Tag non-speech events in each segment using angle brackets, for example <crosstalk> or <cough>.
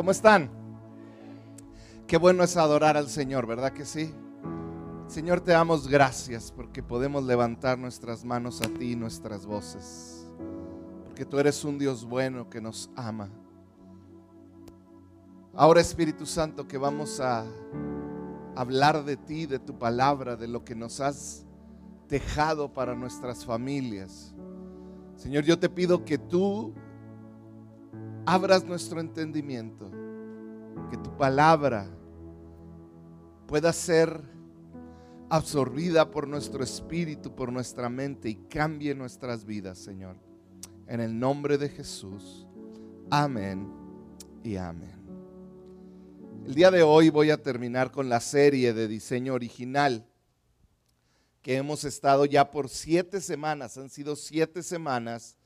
¿Cómo están? Qué bueno es adorar al Señor, ¿verdad que sí? Señor, te damos gracias porque podemos levantar nuestras manos a ti y nuestras voces. Porque tú eres un Dios bueno que nos ama. Ahora Espíritu Santo que vamos a hablar de ti, de tu palabra, de lo que nos has dejado para nuestras familias. Señor, yo te pido que tú abras nuestro entendimiento, que tu palabra pueda ser absorbida por nuestro espíritu, por nuestra mente y cambie nuestras vidas, Señor. En el nombre de Jesús. Amén y amén. El día de hoy voy a terminar con la serie de diseño original que hemos estado ya por siete semanas. Han sido siete semanas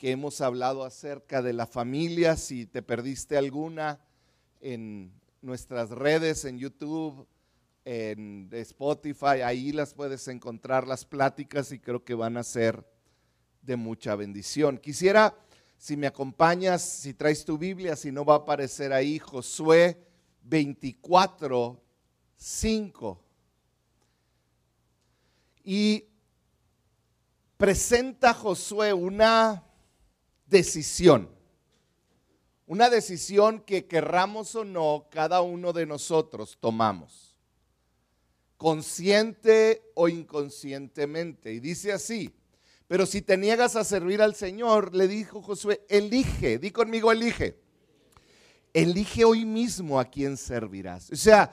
que hemos hablado acerca de la familia. Si te perdiste alguna en nuestras redes, en YouTube, en Spotify, ahí las puedes encontrar las pláticas y creo que van a ser de mucha bendición. Quisiera, si me acompañas, si traes tu Biblia, si no va a aparecer ahí, Josué 24, 5. Y presenta Josué una decisión. Una decisión que querramos o no, cada uno de nosotros tomamos. Consciente o inconscientemente. Y dice así, pero si te niegas a servir al Señor, le dijo Josué, elige, di conmigo, elige. Elige hoy mismo a quién servirás. O sea,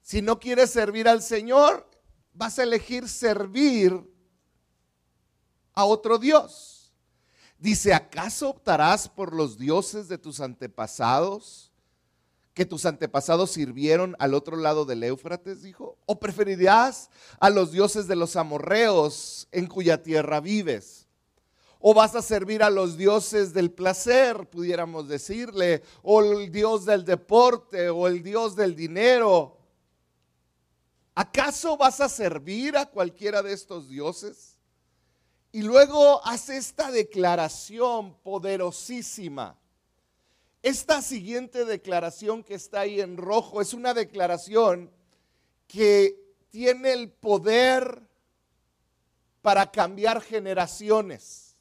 si no quieres servir al Señor, vas a elegir servir a otro Dios. Dice, ¿acaso optarás por los dioses de tus antepasados? Que tus antepasados sirvieron al otro lado del Éufrates, dijo. ¿O preferirás a los dioses de los amorreos en cuya tierra vives? ¿O vas a servir a los dioses del placer, pudiéramos decirle? ¿O el dios del deporte? ¿O el dios del dinero? ¿Acaso vas a servir a cualquiera de estos dioses? Y luego hace esta declaración poderosísima. Esta siguiente declaración que está ahí en rojo es una declaración que tiene el poder para cambiar generaciones.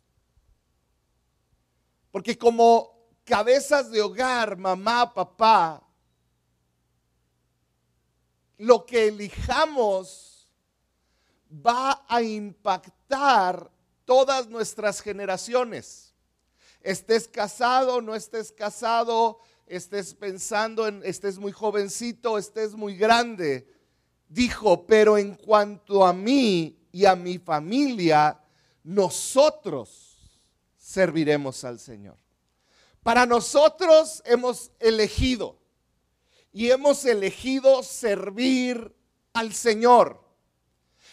Porque como cabezas de hogar, mamá, papá, lo que elijamos va a impactar todas nuestras generaciones. Estés casado, no estés casado, estés pensando en, estés muy jovencito, estés muy grande. Dijo, pero en cuanto a mí y a mi familia, nosotros serviremos al Señor. Para nosotros hemos elegido y hemos elegido servir al Señor.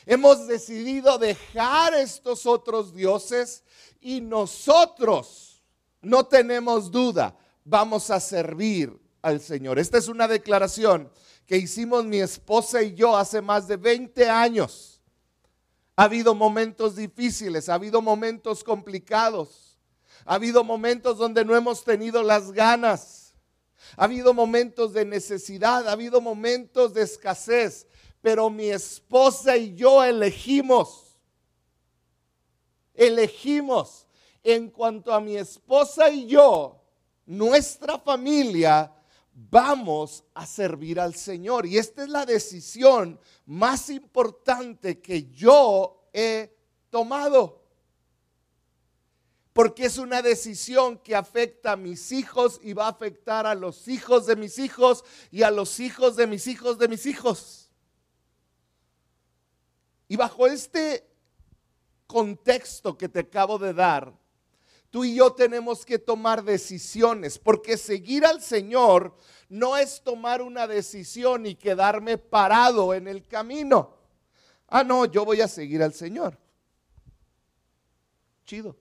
Hemos decidido dejar estos otros dioses y nosotros, no tenemos duda, vamos a servir al Señor. Esta es una declaración que hicimos mi esposa y yo hace más de 20 años. Ha habido momentos difíciles, ha habido momentos complicados, ha habido momentos donde no hemos tenido las ganas, ha habido momentos de necesidad, ha habido momentos de escasez, pero mi esposa y yo elegimos, elegimos en cuanto a mi esposa y yo, nuestra familia, vamos a servir al Señor. Y esta es la decisión más importante que yo he tomado. Porque es una decisión que afecta a mis hijos y va a afectar a los hijos de mis hijos y a los hijos de mis hijos de mis hijos. Y bajo este contexto que te acabo de dar, tú y yo tenemos que tomar decisiones, porque seguir al Señor no es tomar una decisión y quedarme parado en el camino. Ah, no, yo voy a seguir al Señor. Chido.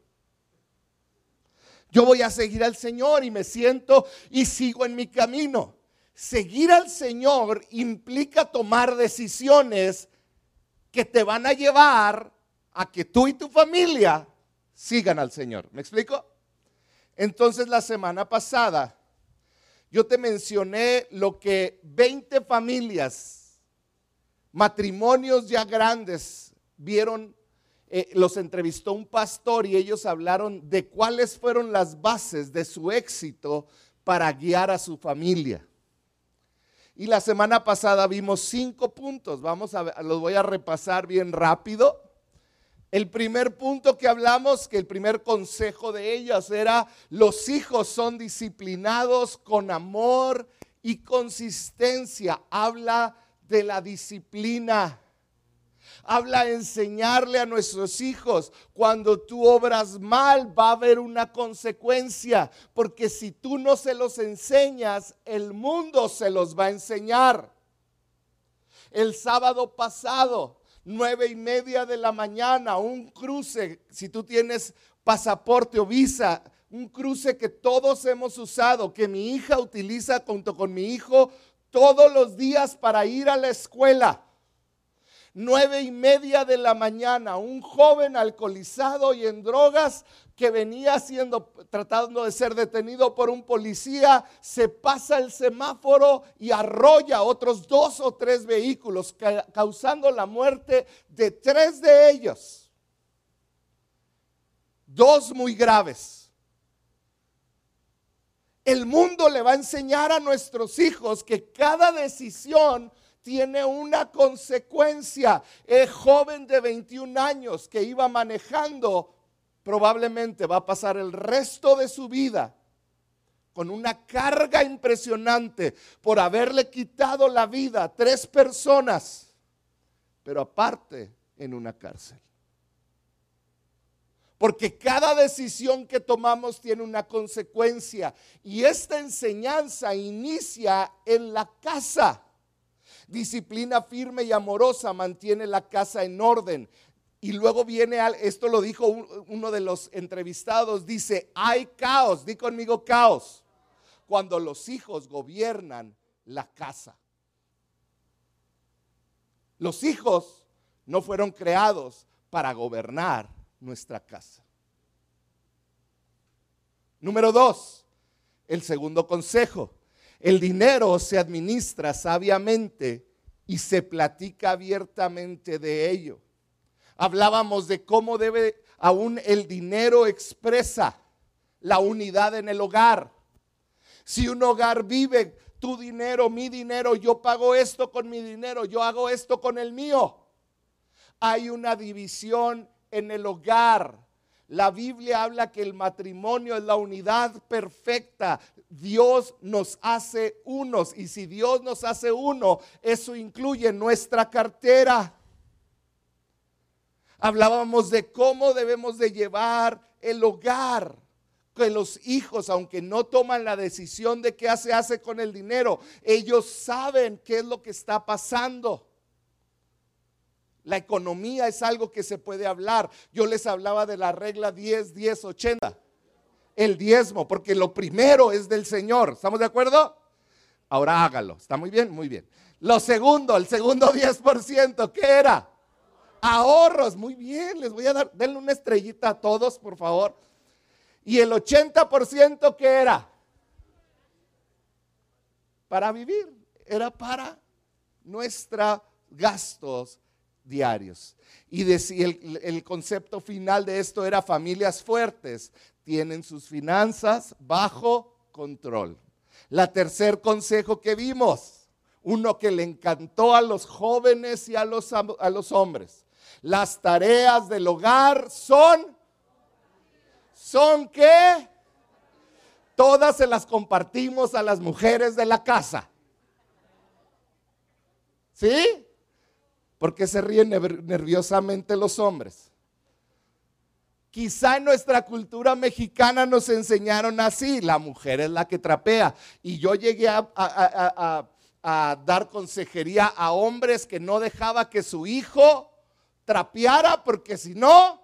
Yo voy a seguir al Señor y me siento y sigo en mi camino. Seguir al Señor implica tomar decisiones que te van a llevar a que tú y tu familia sigan al Señor. ¿Me explico? Entonces la semana pasada Yo te mencioné lo que 20 familias, matrimonios ya grandes, vieron, eh, los entrevistó un pastor y ellos hablaron de cuáles fueron las bases de su éxito para guiar a su familia. Y la semana pasada vimos cinco puntos, vamos a los voy a repasar bien rápido. El primer punto que hablamos, que el primer consejo de ellas era, los hijos son disciplinados con amor y consistencia. Habla de la disciplina. Habla de enseñarle a nuestros hijos, cuando tú obras mal va a haber una consecuencia, porque si tú no se los enseñas, el mundo se los va a enseñar. El sábado pasado nueve y media de la mañana, un cruce, si tú tienes pasaporte o visa, un cruce que todos hemos usado, que mi hija utiliza junto con mi hijo todos los días para ir a la escuela nueve y media de la mañana, un joven alcoholizado y en drogas que venía siendo tratando de ser detenido por un policía, se pasa el semáforo y arrolla otros dos o tres vehículos, causando la muerte de tres de ellos. Dos muy graves. El mundo le va a enseñar a nuestros hijos que cada decisión tiene una consecuencia. El joven de 21 años que iba manejando probablemente va a pasar el resto de su vida con una carga impresionante por haberle quitado la vida a tres personas, pero aparte en una cárcel. Porque cada decisión que tomamos tiene una consecuencia y esta enseñanza inicia en la casa. Disciplina firme y amorosa mantiene la casa en orden. Y luego viene, esto lo dijo uno de los entrevistados, dice, hay caos, di conmigo caos, cuando los hijos gobiernan la casa. Los hijos no fueron creados para gobernar nuestra casa. Número dos, el segundo consejo. El dinero se administra sabiamente y se platica abiertamente de ello. Hablábamos de cómo debe aún el dinero expresa la unidad en el hogar. Si un hogar vive tu dinero, mi dinero, yo pago esto con mi dinero, yo hago esto con el mío. Hay una división en el hogar. La Biblia habla que el matrimonio es la unidad perfecta. Dios nos hace unos y si Dios nos hace uno, eso incluye nuestra cartera. Hablábamos de cómo debemos de llevar el hogar que los hijos, aunque no toman la decisión de qué se hace con el dinero, ellos saben qué es lo que está pasando. La economía es algo que se puede hablar. Yo les hablaba de la regla 10, 10, 80. El diezmo, porque lo primero es del Señor. ¿Estamos de acuerdo? Ahora hágalo. ¿Está muy bien? Muy bien. Lo segundo, el segundo 10%, ¿qué era? Ahorros. Muy bien, les voy a dar, denle una estrellita a todos, por favor. Y el 80%, ¿qué era? Para vivir. Era para nuestros gastos diarios. Y el, el concepto final de esto era familias fuertes, tienen sus finanzas bajo control. La tercer consejo que vimos, uno que le encantó a los jóvenes y a los, a los hombres. Las tareas del hogar son, ¿son qué? Todas se las compartimos a las mujeres de la casa. ¿Sí? ¿Por se ríen nerviosamente los hombres? Quizá en nuestra cultura mexicana nos enseñaron así, la mujer es la que trapea. Y yo llegué a, dar consejería a hombres que no dejaba que su hijo trapeara porque si no,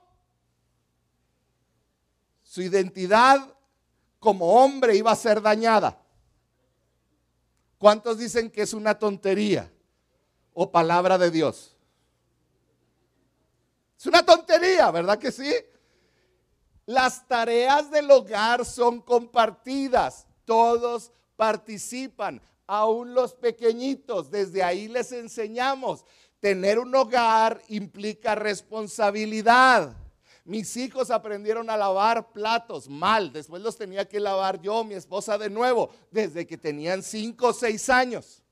su identidad como hombre iba a ser dañada. ¿Cuántos dicen que es una tontería? O palabra de Dios. Es una tontería, ¿verdad que sí? Las tareas del hogar son compartidas. Todos participan, aún los pequeñitos, desde ahí les enseñamos. Tener un hogar implica responsabilidad. Mis hijos aprendieron a lavar platos mal, después los tenía que lavar yo, mi esposa de nuevo, desde que tenían 5 o 6 años.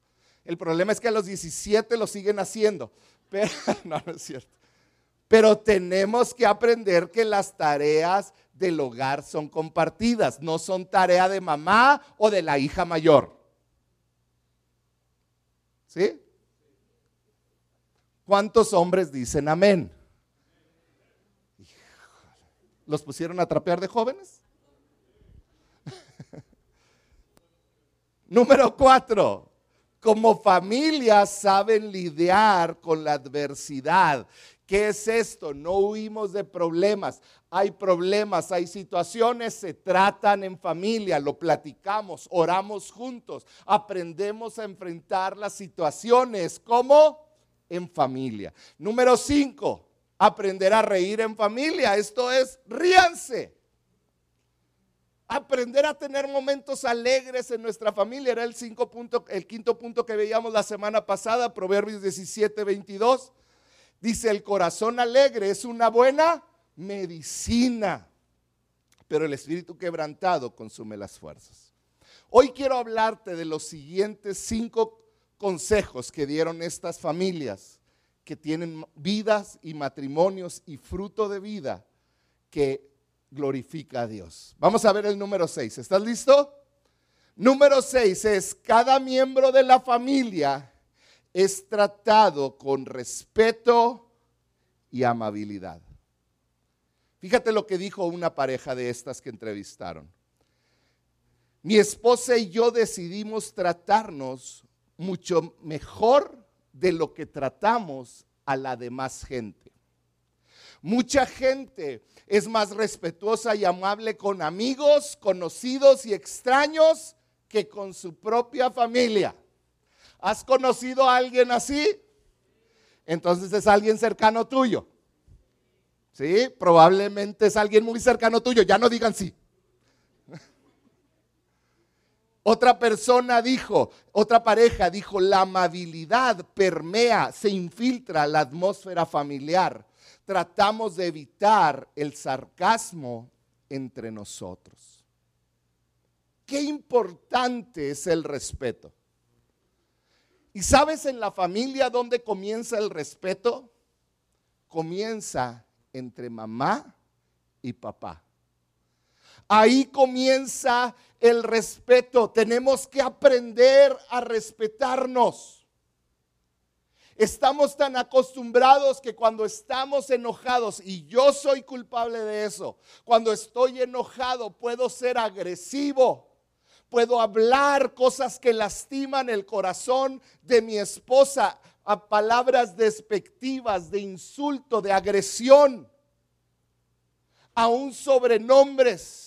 El problema es que a los 17 lo siguen haciendo, <laughs> pero no, no es cierto. Pero tenemos que aprender que las tareas del hogar son compartidas, no son tarea de mamá o de la hija mayor. ¿Sí? ¿Cuántos hombres dicen amén? ¿Los pusieron a trapear de jóvenes? <laughs> Número cuatro, como familia saben lidiar con la adversidad. ¿Qué es esto? No huimos de problemas. Hay problemas, hay situaciones, se tratan en familia, lo platicamos, oramos juntos, aprendemos a enfrentar las situaciones como en familia. Número cinco, aprender a reír en familia. Esto es, ríanse. Aprender a tener momentos alegres en nuestra familia. Era el, cinco punto, el quinto punto que veíamos la semana pasada, Proverbios 17, 22. Dice, el corazón alegre es una buena medicina, pero el espíritu quebrantado consume las fuerzas. Hoy quiero hablarte de los siguientes cinco consejos que dieron estas familias que tienen vidas y matrimonios y fruto de vida que glorifica a Dios. Vamos a ver el número 6. ¿Estás listo? Número 6 es, cada miembro de la familia es tratado con respeto y amabilidad. Fíjate lo que dijo una pareja de estas que entrevistaron. Mi esposa y yo decidimos tratarnos mucho mejor de lo que tratamos a la demás gente. Mucha gente es más respetuosa y amable con amigos, conocidos y extraños que con su propia familia. ¿Has conocido a alguien así? Entonces es alguien cercano tuyo. ¿Sí? Probablemente es alguien muy cercano tuyo. Ya no digan sí. <laughs> Otra persona dijo, otra pareja dijo, la amabilidad permea, se infiltra la atmósfera familiar. Tratamos de evitar el sarcasmo entre nosotros. Qué importante es el respeto. ¿Y sabes en la familia dónde comienza el respeto? Comienza entre mamá y papá. Ahí comienza el respeto. Tenemos que aprender a respetarnos. Estamos tan acostumbrados que cuando estamos enojados, y yo soy culpable de eso, cuando estoy enojado puedo ser agresivo, puedo hablar cosas que lastiman el corazón de mi esposa, a palabras despectivas, de insulto, de agresión, aún sobrenombres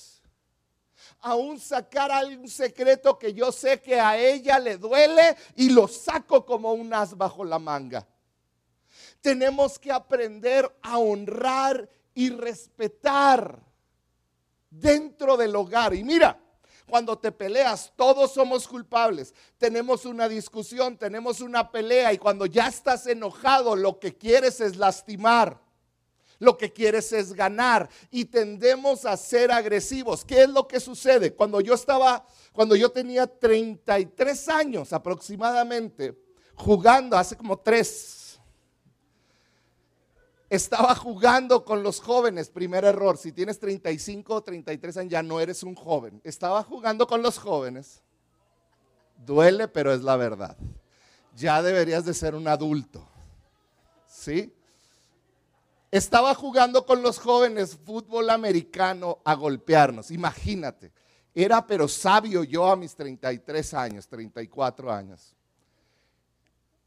aún sacar algún secreto que yo sé que a ella le duele y lo saco como un as bajo la manga. Tenemos que aprender a honrar y respetar dentro del hogar. Y mira, cuando te peleas, todos somos culpables. Tenemos una discusión, tenemos una pelea y cuando ya estás enojado, lo que quieres es lastimar lo que quieres es ganar y tendemos a ser agresivos. ¿Qué es lo que sucede? Cuando yo estaba, cuando yo tenía 33 años aproximadamente, jugando, hace como tres, estaba jugando con los jóvenes, primer error, si tienes 35 o 33 años ya no eres un joven, estaba jugando con los jóvenes, duele pero es la verdad, ya deberías de ser un adulto, ¿sí? Estaba jugando con los jóvenes fútbol americano a golpearnos. Imagínate. Era pero sabio yo a mis 33 años, 34 años.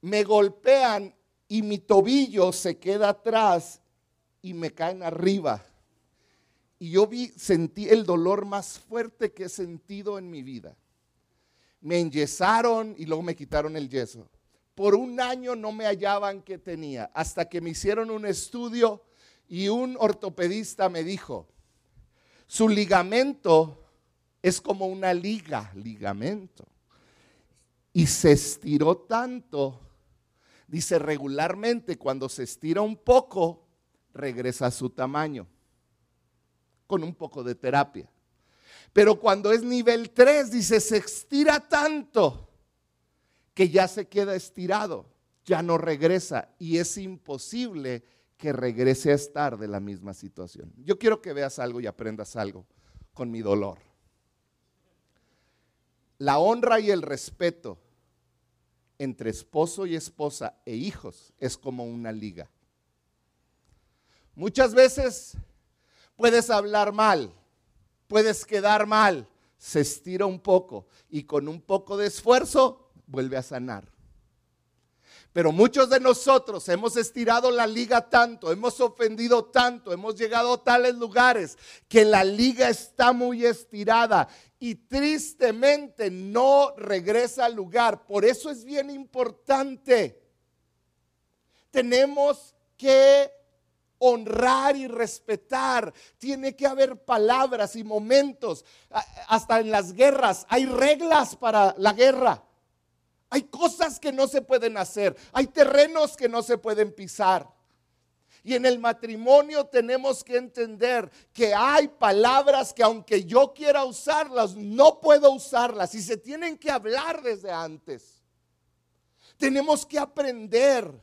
Me golpean y mi tobillo se queda atrás y me caen arriba. Y yo vi, sentí el dolor más fuerte que he sentido en mi vida. Me enyesaron y luego me quitaron el yeso. Por un año no me hallaban que tenía, hasta que me hicieron un estudio y un ortopedista me dijo, su ligamento es como una liga, ligamento. Y se estiró tanto, dice regularmente, cuando se estira un poco, regresa a su tamaño, con un poco de terapia. Pero cuando es nivel 3, dice, se estira tanto que ya se queda estirado, ya no regresa y es imposible que regrese a estar de la misma situación. Yo quiero que veas algo y aprendas algo con mi dolor. La honra y el respeto entre esposo y esposa e hijos es como una liga. Muchas veces puedes hablar mal, puedes quedar mal, se estira un poco y con un poco de esfuerzo vuelve a sanar. Pero muchos de nosotros hemos estirado la liga tanto, hemos ofendido tanto, hemos llegado a tales lugares que la liga está muy estirada y tristemente no regresa al lugar. Por eso es bien importante. Tenemos que honrar y respetar. Tiene que haber palabras y momentos. Hasta en las guerras hay reglas para la guerra. Hay cosas que no se pueden hacer, hay terrenos que no se pueden pisar. Y en el matrimonio tenemos que entender que hay palabras que aunque yo quiera usarlas, no puedo usarlas y se tienen que hablar desde antes. Tenemos que aprender.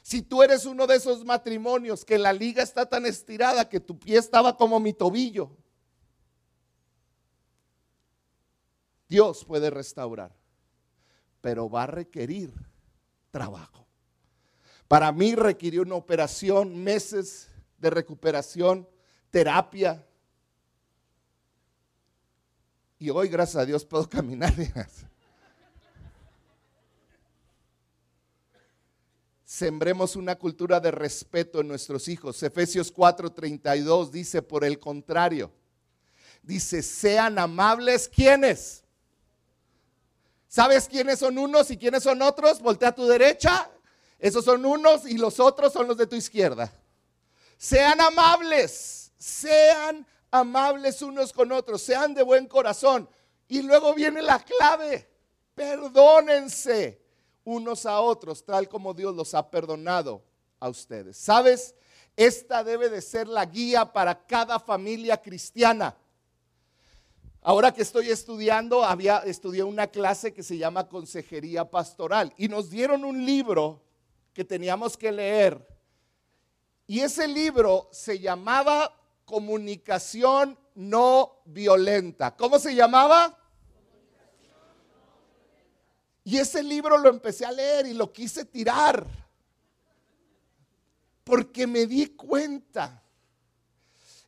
Si tú eres uno de esos matrimonios que la liga está tan estirada que tu pie estaba como mi tobillo, Dios puede restaurar pero va a requerir trabajo. Para mí requirió una operación, meses de recuperación, terapia. Y hoy, gracias a Dios, puedo <laughs> caminar. Sembremos una cultura de respeto en nuestros hijos. Efesios 4:32 dice, por el contrario, dice, sean amables, ¿quiénes? ¿Sabes quiénes son unos y quiénes son otros? Voltea a tu derecha. Esos son unos y los otros son los de tu izquierda. Sean amables, sean amables unos con otros, sean de buen corazón. Y luego viene la clave, perdónense unos a otros, tal como Dios los ha perdonado a ustedes. ¿Sabes? Esta debe de ser la guía para cada familia cristiana. Ahora que estoy estudiando, había estudié una clase que se llama Consejería Pastoral y nos dieron un libro que teníamos que leer. Y ese libro se llamaba Comunicación no violenta. ¿Cómo se llamaba? Y ese libro lo empecé a leer y lo quise tirar. Porque me di cuenta.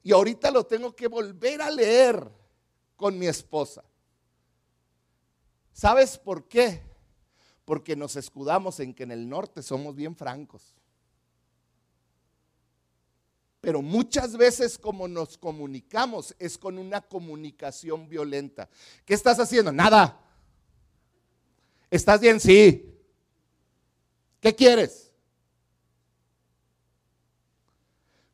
Y ahorita lo tengo que volver a leer con mi esposa. ¿Sabes por qué? Porque nos escudamos en que en el norte somos bien francos. Pero muchas veces como nos comunicamos es con una comunicación violenta. ¿Qué estás haciendo? Nada. ¿Estás bien? Sí. ¿Qué quieres?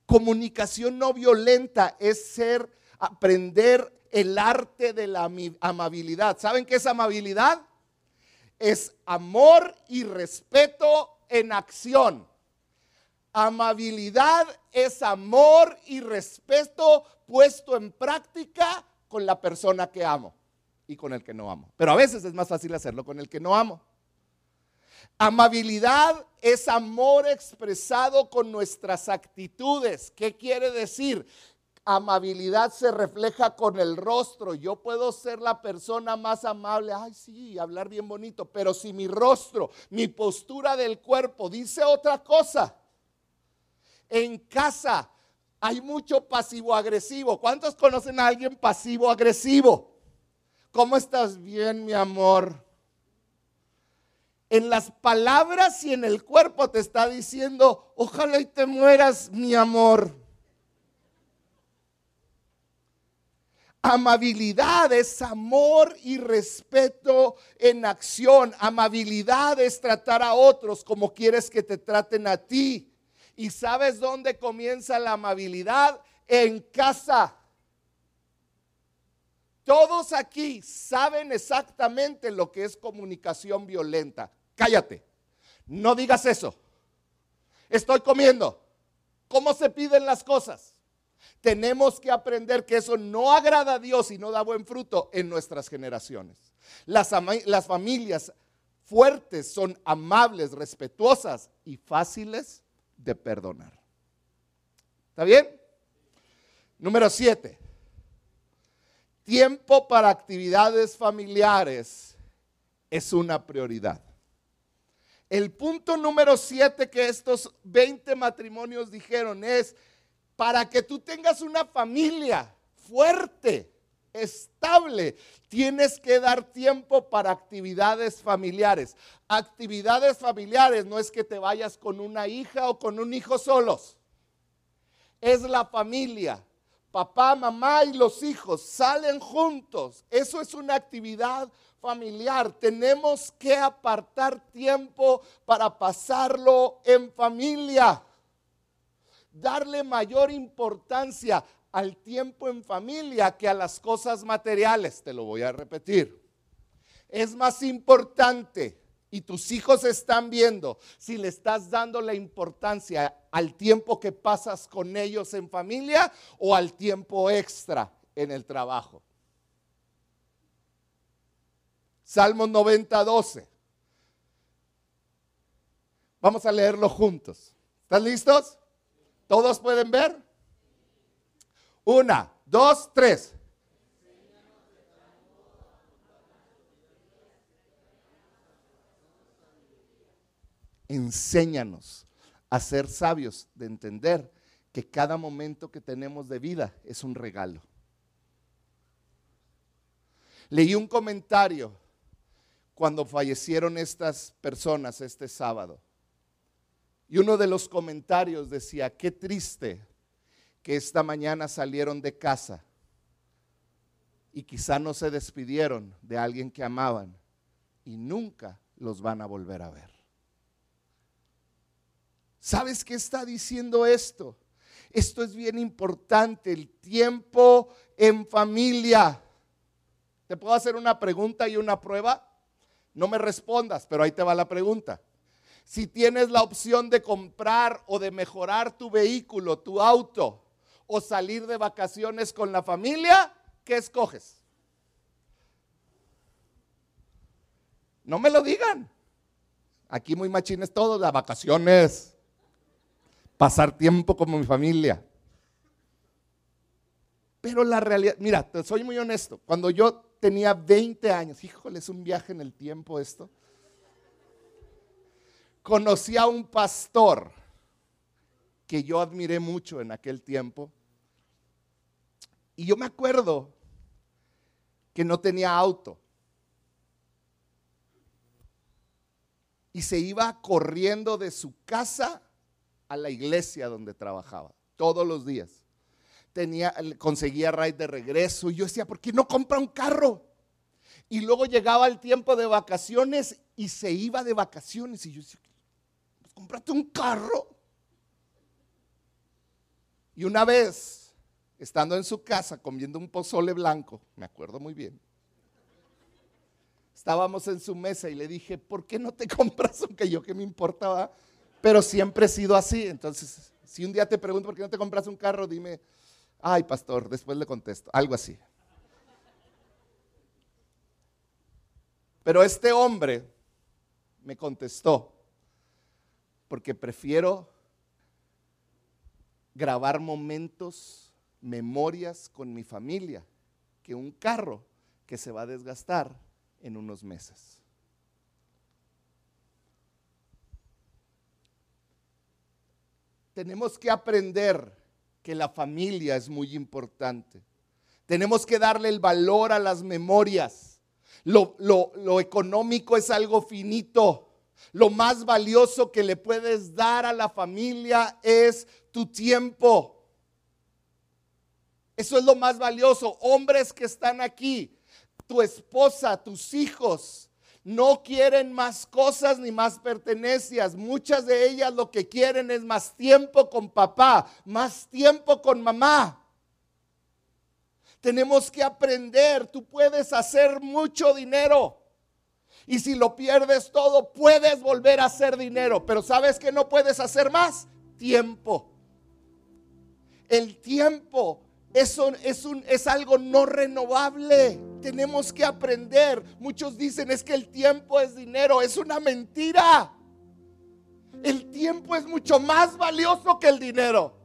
Comunicación no violenta es ser, aprender el arte de la amabilidad. ¿Saben qué es amabilidad? Es amor y respeto en acción. Amabilidad es amor y respeto puesto en práctica con la persona que amo y con el que no amo. Pero a veces es más fácil hacerlo con el que no amo. Amabilidad es amor expresado con nuestras actitudes. ¿Qué quiere decir? Amabilidad se refleja con el rostro. Yo puedo ser la persona más amable, ay sí, hablar bien bonito, pero si mi rostro, mi postura del cuerpo dice otra cosa. En casa hay mucho pasivo agresivo. ¿Cuántos conocen a alguien pasivo agresivo? ¿Cómo estás bien, mi amor? En las palabras y en el cuerpo te está diciendo, ojalá y te mueras, mi amor. Amabilidad es amor y respeto en acción. Amabilidad es tratar a otros como quieres que te traten a ti. ¿Y sabes dónde comienza la amabilidad? En casa. Todos aquí saben exactamente lo que es comunicación violenta. Cállate. No digas eso. Estoy comiendo. ¿Cómo se piden las cosas? Tenemos que aprender que eso no agrada a Dios y no da buen fruto en nuestras generaciones. Las, familias fuertes son amables, respetuosas y fáciles de perdonar. ¿Está bien? Número siete. Tiempo para actividades familiares es una prioridad. El punto número siete que estos 20 matrimonios dijeron es, para que tú tengas una familia fuerte, estable, tienes que dar tiempo para actividades familiares. Actividades familiares no es que te vayas con una hija o con un hijo solos. Es la familia. Papá, mamá y los hijos salen juntos. Eso es una actividad familiar. Tenemos que apartar tiempo para pasarlo en familia. Darle mayor importancia al tiempo en familia que a las cosas materiales. Te lo voy a repetir. Es más importante y tus hijos están viendo si le estás dando la importancia al tiempo que pasas con ellos en familia o al tiempo extra en el trabajo. Salmo 90, 12. Vamos a leerlo juntos. ¿Están listos? ¿Todos pueden ver? Una, dos, tres. Enséñanos a ser sabios, de entender que cada momento que tenemos de vida es un regalo. Leí un comentario cuando fallecieron estas personas este sábado. Y uno de los comentarios decía, qué triste que esta mañana salieron de casa y quizá no se despidieron de alguien que amaban y nunca los van a volver a ver. ¿Sabes qué está diciendo esto? Esto es bien importante, el tiempo en familia. ¿Te puedo hacer una pregunta y una prueba? No me respondas, pero ahí te va la pregunta. Si tienes la opción de comprar o de mejorar tu vehículo, tu auto, o salir de vacaciones con la familia, ¿qué escoges? No me lo digan. Aquí muy machines todos, las vacaciones, pasar tiempo con mi familia. Pero la realidad, mira, te soy muy honesto, cuando yo tenía 20 años. Híjole, es un viaje en el tiempo esto. Conocí a un pastor que yo admiré mucho en aquel tiempo. Y yo me acuerdo que no tenía auto. Y se iba corriendo de su casa a la iglesia donde trabajaba, todos los días tenía, conseguía ride de regreso. Y yo decía, ¿por qué no compra un carro? Y luego llegaba el tiempo de vacaciones y se iba de vacaciones. Y yo decía, cómprate un carro. Y una vez, estando en su casa comiendo un pozole blanco, me acuerdo muy bien, estábamos en su mesa y le dije, ¿por qué no te <laughs> compras aunque yo que me importaba? Pero siempre he sido así. Entonces, si un día te pregunto por qué no te compras un carro, dime, Ay, pastor, después le contesto, algo así. Pero este hombre me contestó, porque prefiero grabar momentos, memorias con mi familia, que un carro que se va a desgastar en unos meses. Tenemos que aprender que la familia es muy importante. Tenemos que darle el valor a las memorias. Lo, económico es algo finito. Lo más valioso que le puedes dar a la familia es tu tiempo. Eso es lo más valioso. Hombres que están aquí, tu esposa, tus hijos, no quieren más cosas ni más pertenencias. Muchas de ellas lo que quieren es más tiempo con papá, más tiempo con mamá. Tenemos que aprender, tú puedes hacer mucho dinero. Y si lo pierdes todo, puedes volver a hacer dinero. Pero ¿sabes que no puedes hacer más? Tiempo. El tiempo es, es, un, es algo no renovable. Tenemos que aprender. Muchos dicen es que el tiempo es dinero. Es una mentira. El tiempo es mucho más valioso que el dinero.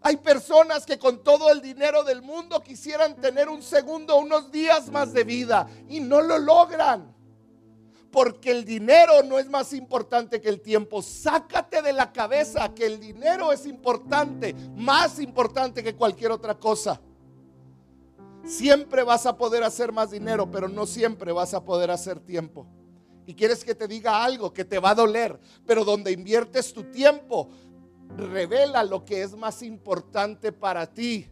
Hay personas que con todo el dinero del mundo quisieran tener un segundo, unos días más de vida y no lo logran. Porque el dinero no es más importante que el tiempo. Sácate de la cabeza que el dinero es importante, más importante que cualquier otra cosa. Siempre vas a poder hacer más dinero, pero no siempre vas a poder hacer tiempo. Y quieres que te diga algo que te va a doler, pero donde inviertes tu tiempo, revela lo que es más importante para ti.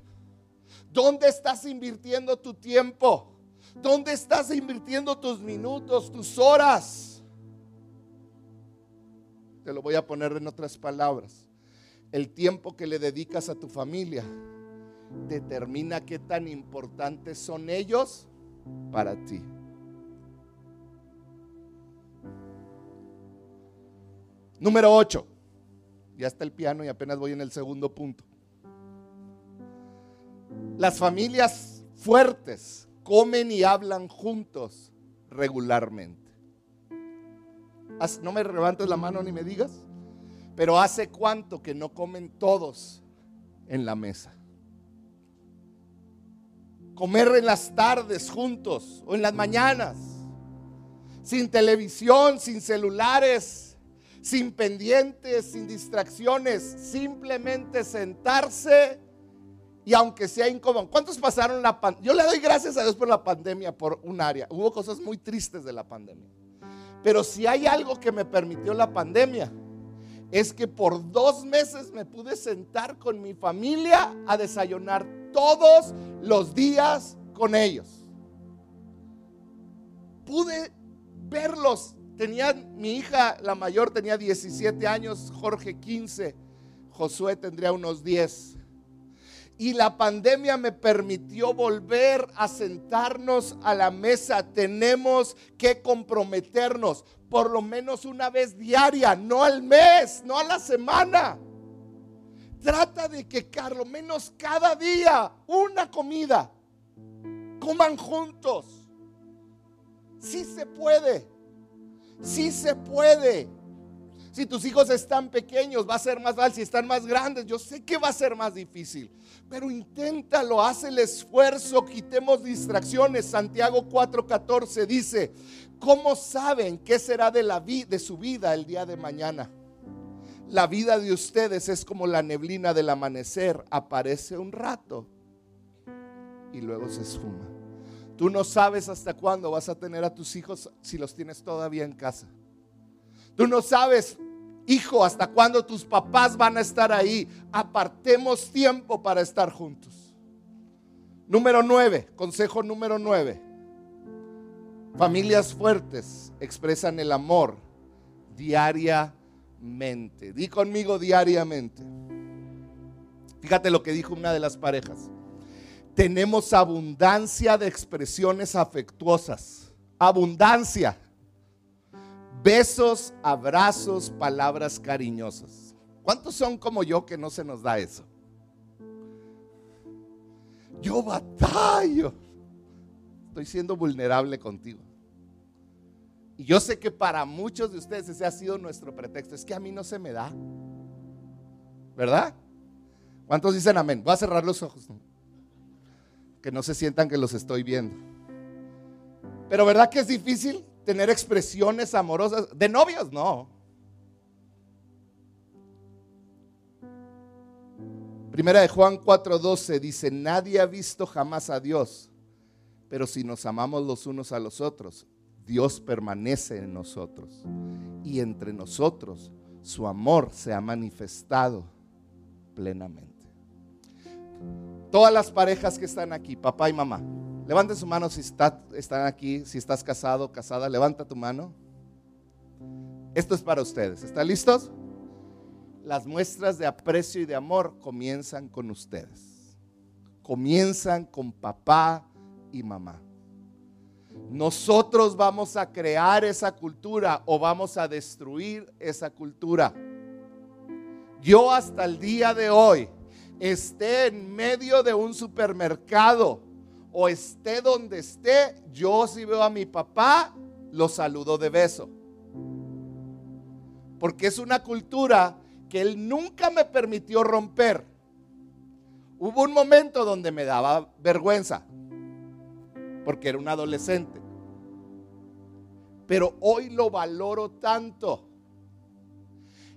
¿Dónde estás invirtiendo tu tiempo? ¿Dónde estás invirtiendo tus minutos, tus horas? Te lo voy a poner en otras palabras. El tiempo que le dedicas a tu familia determina qué tan importantes son ellos para ti. Número 8. Ya está el piano y apenas voy en el segundo punto. Las familias fuertes comen y hablan juntos regularmente. No me levantes la mano ni me digas, pero hace cuánto que no comen todos en la mesa. Comer en las tardes juntos o en las mañanas, sin televisión, sin celulares, sin pendientes, sin distracciones, simplemente sentarse y aunque sea incómodo. ¿Cuántos pasaron la pandemia? Yo le doy gracias a Dios por la pandemia, por un área. Hubo cosas muy tristes de la pandemia. Pero si hay algo que me permitió la pandemia, es que por dos meses me pude sentar con mi familia a desayunar todos los días con ellos. Pude verlos Tenía mi hija, la mayor, tenía 17 años, Jorge 15, Josué tendría unos 10. Y la pandemia me permitió volver a sentarnos a la mesa. Tenemos que comprometernos por lo menos una vez diaria, no al mes, no a la semana. Trata de que por lo menos cada día una comida coman juntos. Sí se puede. Sí se puede. Si tus hijos están pequeños, va a ser más fácil. Si están más grandes, yo sé que va a ser más difícil. Pero inténtalo, haz el esfuerzo, quitemos distracciones. Santiago 4:14 dice, ¿cómo saben qué será de, la de su vida el día de mañana? La vida de ustedes es como la neblina del amanecer, aparece un rato y luego se esfuma. Tú no sabes hasta cuándo vas a tener a tus hijos si los tienes todavía en casa. Tú no sabes, hijo, hasta cuándo tus papás van a estar ahí. Apartemos tiempo para estar juntos. Número nueve, consejo número nueve. Familias fuertes expresan el amor diariamente. Di conmigo diariamente. Fíjate lo que dijo una de las parejas tenemos abundancia de expresiones afectuosas. Abundancia. Besos, abrazos, palabras cariñosas. ¿Cuántos son como yo que no se nos da eso? Yo batallo. Estoy siendo vulnerable contigo. Y yo sé que para muchos de ustedes ese ha sido nuestro pretexto. Es que a mí no se me da. ¿Verdad? ¿Cuántos dicen amén? Voy a cerrar los ojos que no se sientan que los estoy viendo. Pero ¿verdad que es difícil tener expresiones amorosas? De novios, no. Primera de Juan 4:12 dice, nadie ha visto jamás a Dios, pero si nos amamos los unos a los otros, Dios permanece en nosotros. Y entre nosotros su amor se ha manifestado plenamente. Todas las parejas que están aquí, papá y mamá, levanten su mano si están aquí, si estás casado, casada, levanta tu mano. Esto es para ustedes. ¿Están listos? Las muestras de aprecio y de amor comienzan con ustedes. comienzan con papá y mamá. Nosotros vamos a crear esa cultura o vamos a destruir esa cultura. Yo hasta el día de hoy esté en medio de un supermercado o esté donde esté, yo si veo a mi papá, lo saludo de beso. Porque es una cultura que él nunca me permitió romper. Hubo un momento donde me daba vergüenza, porque era un adolescente. Pero hoy lo valoro tanto.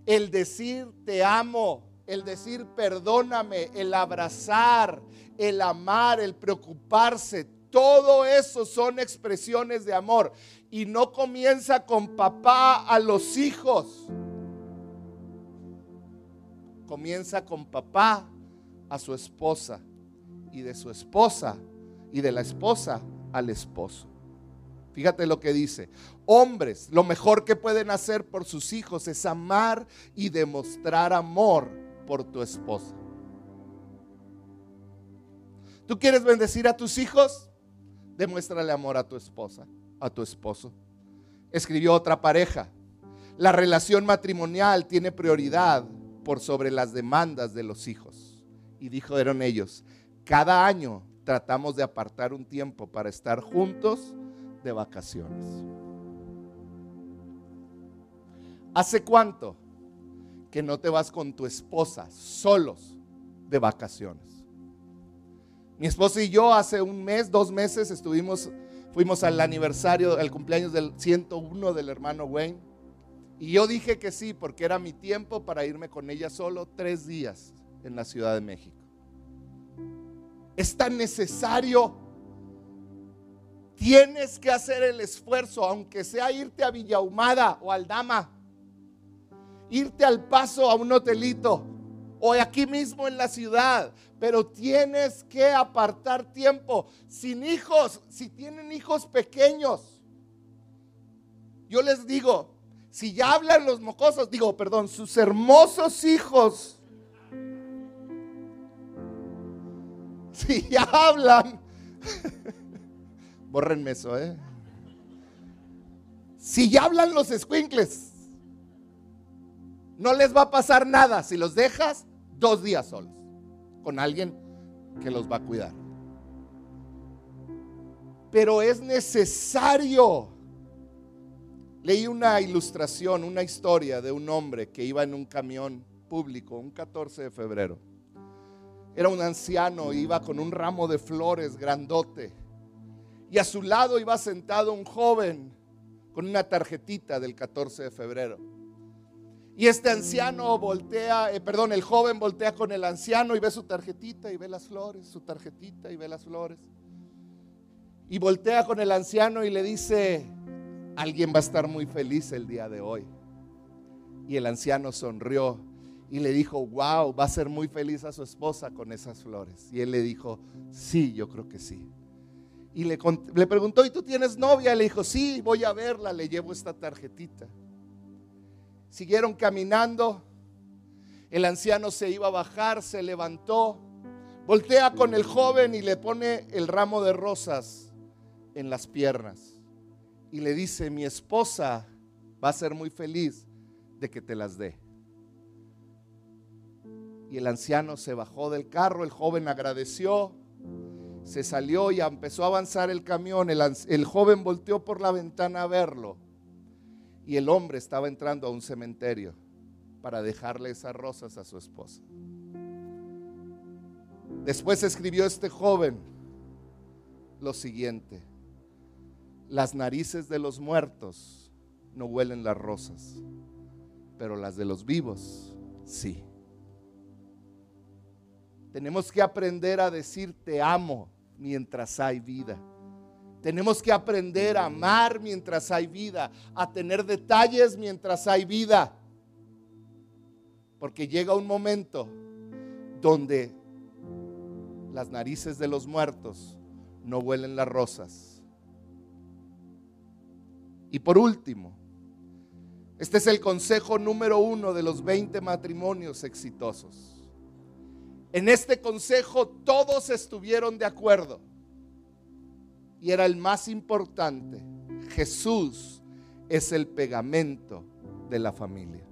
El decir te amo, el decir perdóname, el abrazar, el amar, el preocuparse, todo eso son expresiones de amor. Y no comienza con papá a los hijos. Comienza con papá a su esposa y de su esposa y de la esposa al esposo. Fíjate lo que dice. Hombres, lo mejor que pueden hacer por sus hijos es amar y demostrar amor por tu esposa. ¿Tú quieres bendecir a tus hijos? Demuéstrale amor a tu esposa, a tu esposo. Escribió otra pareja. La relación matrimonial tiene prioridad por sobre las demandas de los hijos. Y dijeron ellos, cada año tratamos de apartar un tiempo para estar juntos de vacaciones. ¿Hace cuánto que no te vas con tu esposa solos de vacaciones? Mi esposa y yo hace un mes, dos meses estuvimos, fuimos al aniversario, al cumpleaños del 101 del hermano Wayne. Y yo dije que sí, porque era mi tiempo para irme con ella solo tres días en la Ciudad de México. Es tan necesario. Tienes que hacer el esfuerzo, aunque sea irte a Villahumada o al Dama, irte al paso a un hotelito o aquí mismo en la ciudad, pero tienes que apartar tiempo. Sin hijos, si tienen hijos pequeños, yo les digo, si ya hablan los mocosos, digo, perdón, sus hermosos hijos, <laughs> si ya hablan, <laughs> borrenme eso, ¿eh? Si ya hablan los squinkles, no les va a pasar nada si los dejas dos días solos con alguien que los va a cuidar. Pero es necesario. Leí una ilustración, una historia de un hombre que iba en un camión público un 14 de febrero. Era un anciano, iba con un ramo de flores grandote. Y a su lado iba sentado un joven con una tarjetita del 14 de febrero. Y este anciano voltea, eh, perdón, el joven voltea con el anciano y ve su tarjetita y ve las flores, su tarjetita y ve las flores. Y voltea con el anciano y le dice, alguien va a estar muy feliz el día de hoy. Y el anciano sonrió y le dijo, wow, va a ser muy feliz a su esposa con esas flores. Y él le dijo, sí, yo creo que sí. Y le, le preguntó, ¿y tú tienes novia? Le dijo, sí, voy a verla, le llevo esta tarjetita. Siguieron caminando. El anciano se iba a bajar, se levantó, voltea con el joven y le pone el ramo de rosas en las piernas. Y le dice, mi esposa va a ser muy feliz de que te las dé. Y el anciano se bajó del carro, el joven agradeció, se salió y empezó a avanzar el camión. El, el joven volteó por la ventana a verlo y el hombre estaba entrando a un cementerio para dejarle esas rosas a su esposa. Después escribió este joven lo siguiente, las narices de los muertos no huelen las rosas, pero las de los vivos sí. Tenemos que aprender a decir te amo mientras hay vida. Tenemos que aprender a amar mientras hay vida, a tener detalles mientras hay vida. Porque llega un momento donde las narices de los muertos no huelen las rosas. Y por último, este es el consejo número uno de los 20 matrimonios exitosos. En este consejo todos estuvieron de acuerdo. Y era el más importante. Jesús es el pegamento de la familia.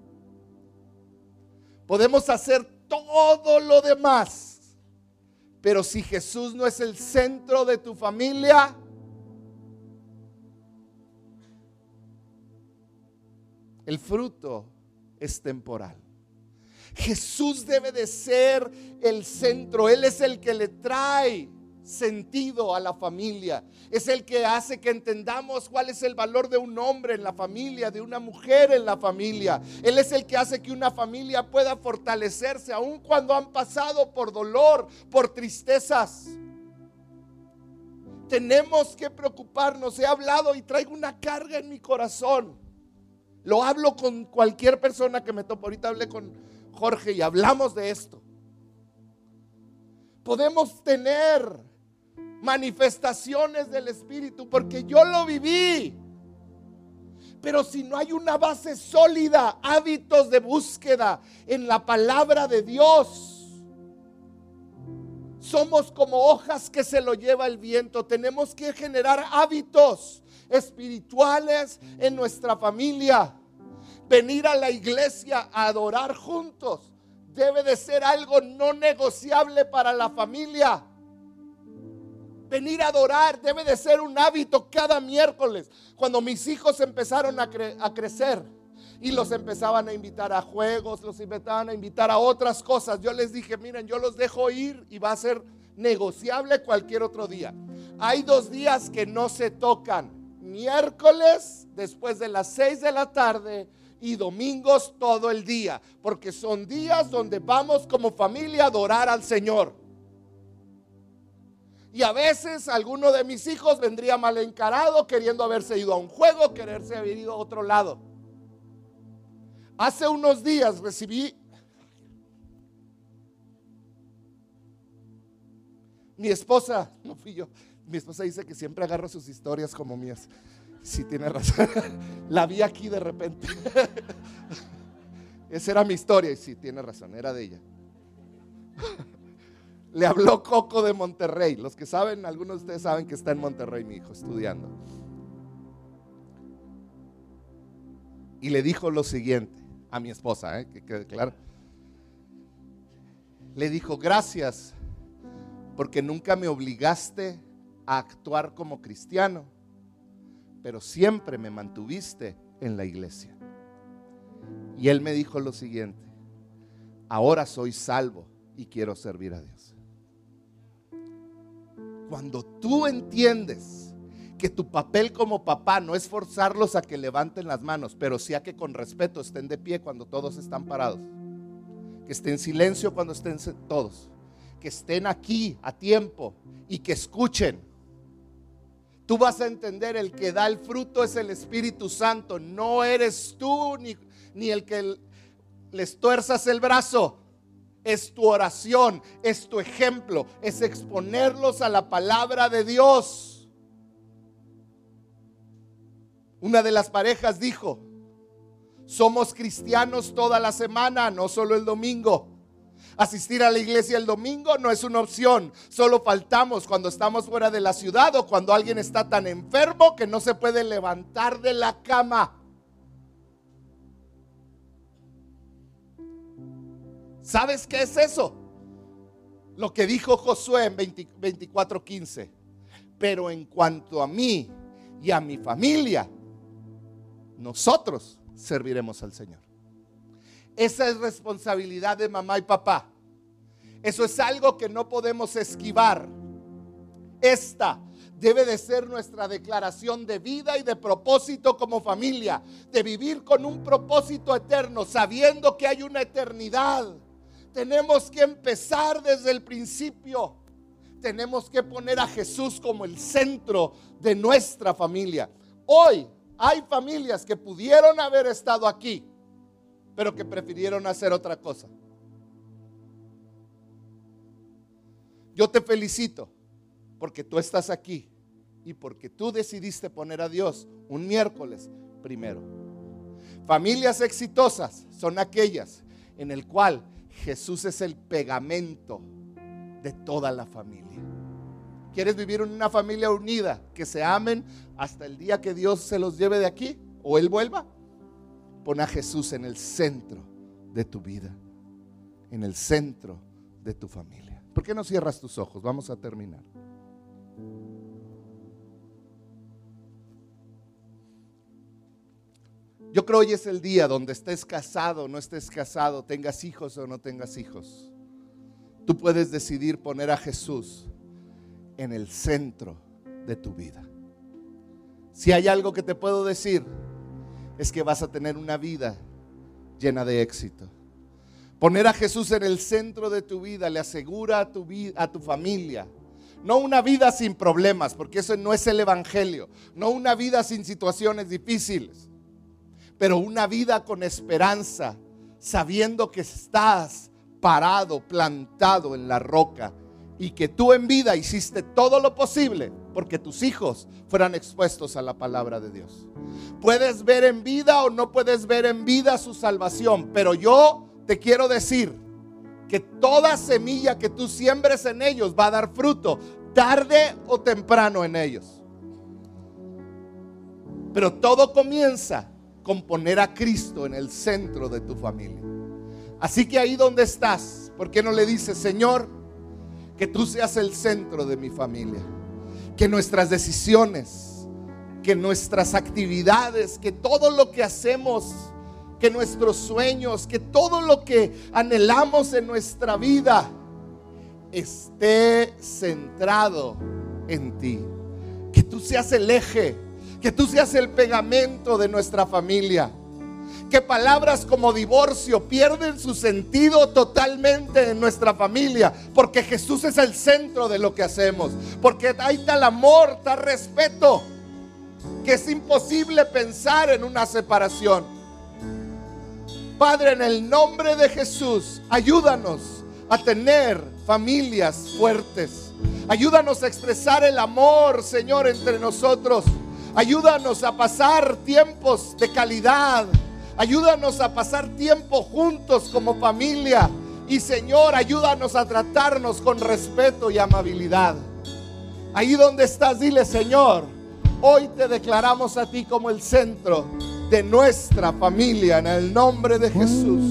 Podemos hacer todo lo demás, pero si Jesús no es el centro de tu familia, el fruto es temporal. Jesús debe de ser el centro, Él es el que le trae sentido a la familia. Es el que hace que entendamos cuál es el valor de un hombre en la familia, de una mujer en la familia. Él es el que hace que una familia pueda fortalecerse aun cuando han pasado por dolor, por tristezas. Tenemos que preocuparnos. He hablado y traigo una carga en mi corazón. Lo hablo con cualquier persona que me tope. Ahorita hablé con Jorge y hablamos de esto. Podemos tener manifestaciones del Espíritu, porque yo lo viví. Pero si no hay una base sólida, hábitos de búsqueda en la palabra de Dios, somos como hojas que se lo lleva el viento. Tenemos que generar hábitos espirituales en nuestra familia. Venir a la iglesia a adorar juntos debe de ser algo no negociable para la familia. Venir a adorar debe de ser un hábito cada miércoles. Cuando mis hijos empezaron a, crecer y los empezaban a invitar a juegos, los invitaban a invitar a otras cosas, yo les dije, miren, yo los dejo ir y va a ser negociable cualquier otro día. Hay dos días que no se tocan. Miércoles después de las seis de la tarde y domingos todo el día, porque son días donde vamos como familia a adorar al Señor. Y a veces alguno de mis hijos vendría mal encarado, queriendo haberse ido a un juego, quererse haber ido a otro lado. Hace unos días recibí mi esposa, no fui yo, mi esposa dice que siempre agarro sus historias como mías. Sí, tiene razón. <laughs> La vi aquí de repente. <laughs> Esa era mi historia y sí, tiene razón, era de ella le habló Coco de Monterrey. Los que saben, algunos de ustedes saben que está en Monterrey mi hijo estudiando. Y le dijo lo siguiente a mi esposa, ¿eh? que quede claro. Le dijo, gracias porque nunca me obligaste a actuar como cristiano, pero siempre me mantuviste en la iglesia. Y él me dijo lo siguiente, ahora soy salvo y quiero servir a Dios. Cuando tú entiendes que tu papel como papá no es forzarlos a que levanten las manos, pero sí a que con respeto estén de pie cuando todos están parados. Que estén en silencio cuando estén todos. Que estén aquí a tiempo y que escuchen. Tú vas a entender el que da el fruto es el Espíritu Santo. No eres tú ni, ni el que les tuerzas el brazo es tu oración, es tu ejemplo, es exponerlos a la palabra de Dios. Una de las parejas dijo, somos cristianos toda la semana, no solo el domingo. Asistir a la iglesia el domingo no es una opción. Solo faltamos cuando estamos fuera de la ciudad o cuando alguien está tan enfermo que no se puede levantar de la cama. ¿Sabes qué es eso? Lo que dijo Josué en 24:15. Pero en cuanto a mí y a mi familia, nosotros serviremos al Señor. Esa es responsabilidad de mamá y papá. Eso es algo que no podemos esquivar. Esta debe de ser nuestra declaración de vida y de propósito como familia, de vivir con un propósito eterno, sabiendo que hay una eternidad tenemos que empezar desde el principio. Tenemos que poner a Jesús como el centro de nuestra familia. Hoy hay familias que pudieron haber estado aquí, pero que prefirieron hacer otra cosa. Yo te felicito porque tú estás aquí y porque tú decidiste poner a Dios un miércoles primero. Familias exitosas son aquellas en el cual Jesús es el pegamento de toda la familia. ¿Quieres vivir en una familia unida? Que se amen hasta el día que Dios se los lleve de aquí o Él vuelva. Pon a Jesús en el centro de tu vida, en el centro de tu familia. ¿Por qué no cierras tus ojos? Vamos a terminar. Yo creo hoy es el día donde estés casado, no estés casado, tengas hijos o no tengas hijos. Tú puedes decidir poner a Jesús en el centro de tu vida. Si hay algo que te puedo decir, es que vas a tener una vida llena de éxito. Poner a Jesús en el centro de tu vida le asegura a tu, a tu familia, no una vida sin problemas, porque eso no es el Evangelio, no una vida sin situaciones difíciles pero una vida con esperanza, sabiendo que estás parado, plantado en la roca y que tú en vida hiciste todo lo posible porque tus hijos fueran expuestos a la palabra de Dios. Puedes ver en vida o no puedes ver en vida su salvación, pero yo te quiero decir que toda semilla que tú siembres en ellos va a dar fruto, tarde o temprano en ellos. Pero todo comienza con poner a Cristo en el centro de tu familia. Así que ahí donde estás, ¿por qué no le dices, Señor, que tú seas el centro de mi familia? Que nuestras decisiones, que nuestras actividades, que todo lo que hacemos, que nuestros sueños, que todo lo que anhelamos en nuestra vida esté centrado en ti. Que tú seas el eje que tú seas el pegamento de nuestra familia. Que palabras como divorcio pierden su sentido totalmente en nuestra familia. Porque Jesús es el centro de lo que hacemos. Porque hay tal amor, tal respeto. Que es imposible pensar en una separación. Padre, en el nombre de Jesús, ayúdanos a tener familias fuertes. Ayúdanos a expresar el amor, Señor, entre nosotros. Ayúdanos a pasar tiempos de calidad. Ayúdanos a pasar tiempo juntos como familia. Y Señor, ayúdanos a tratarnos con respeto y amabilidad. Ahí donde estás, dile Señor, hoy te declaramos a ti como el centro de nuestra familia en el nombre de Jesús.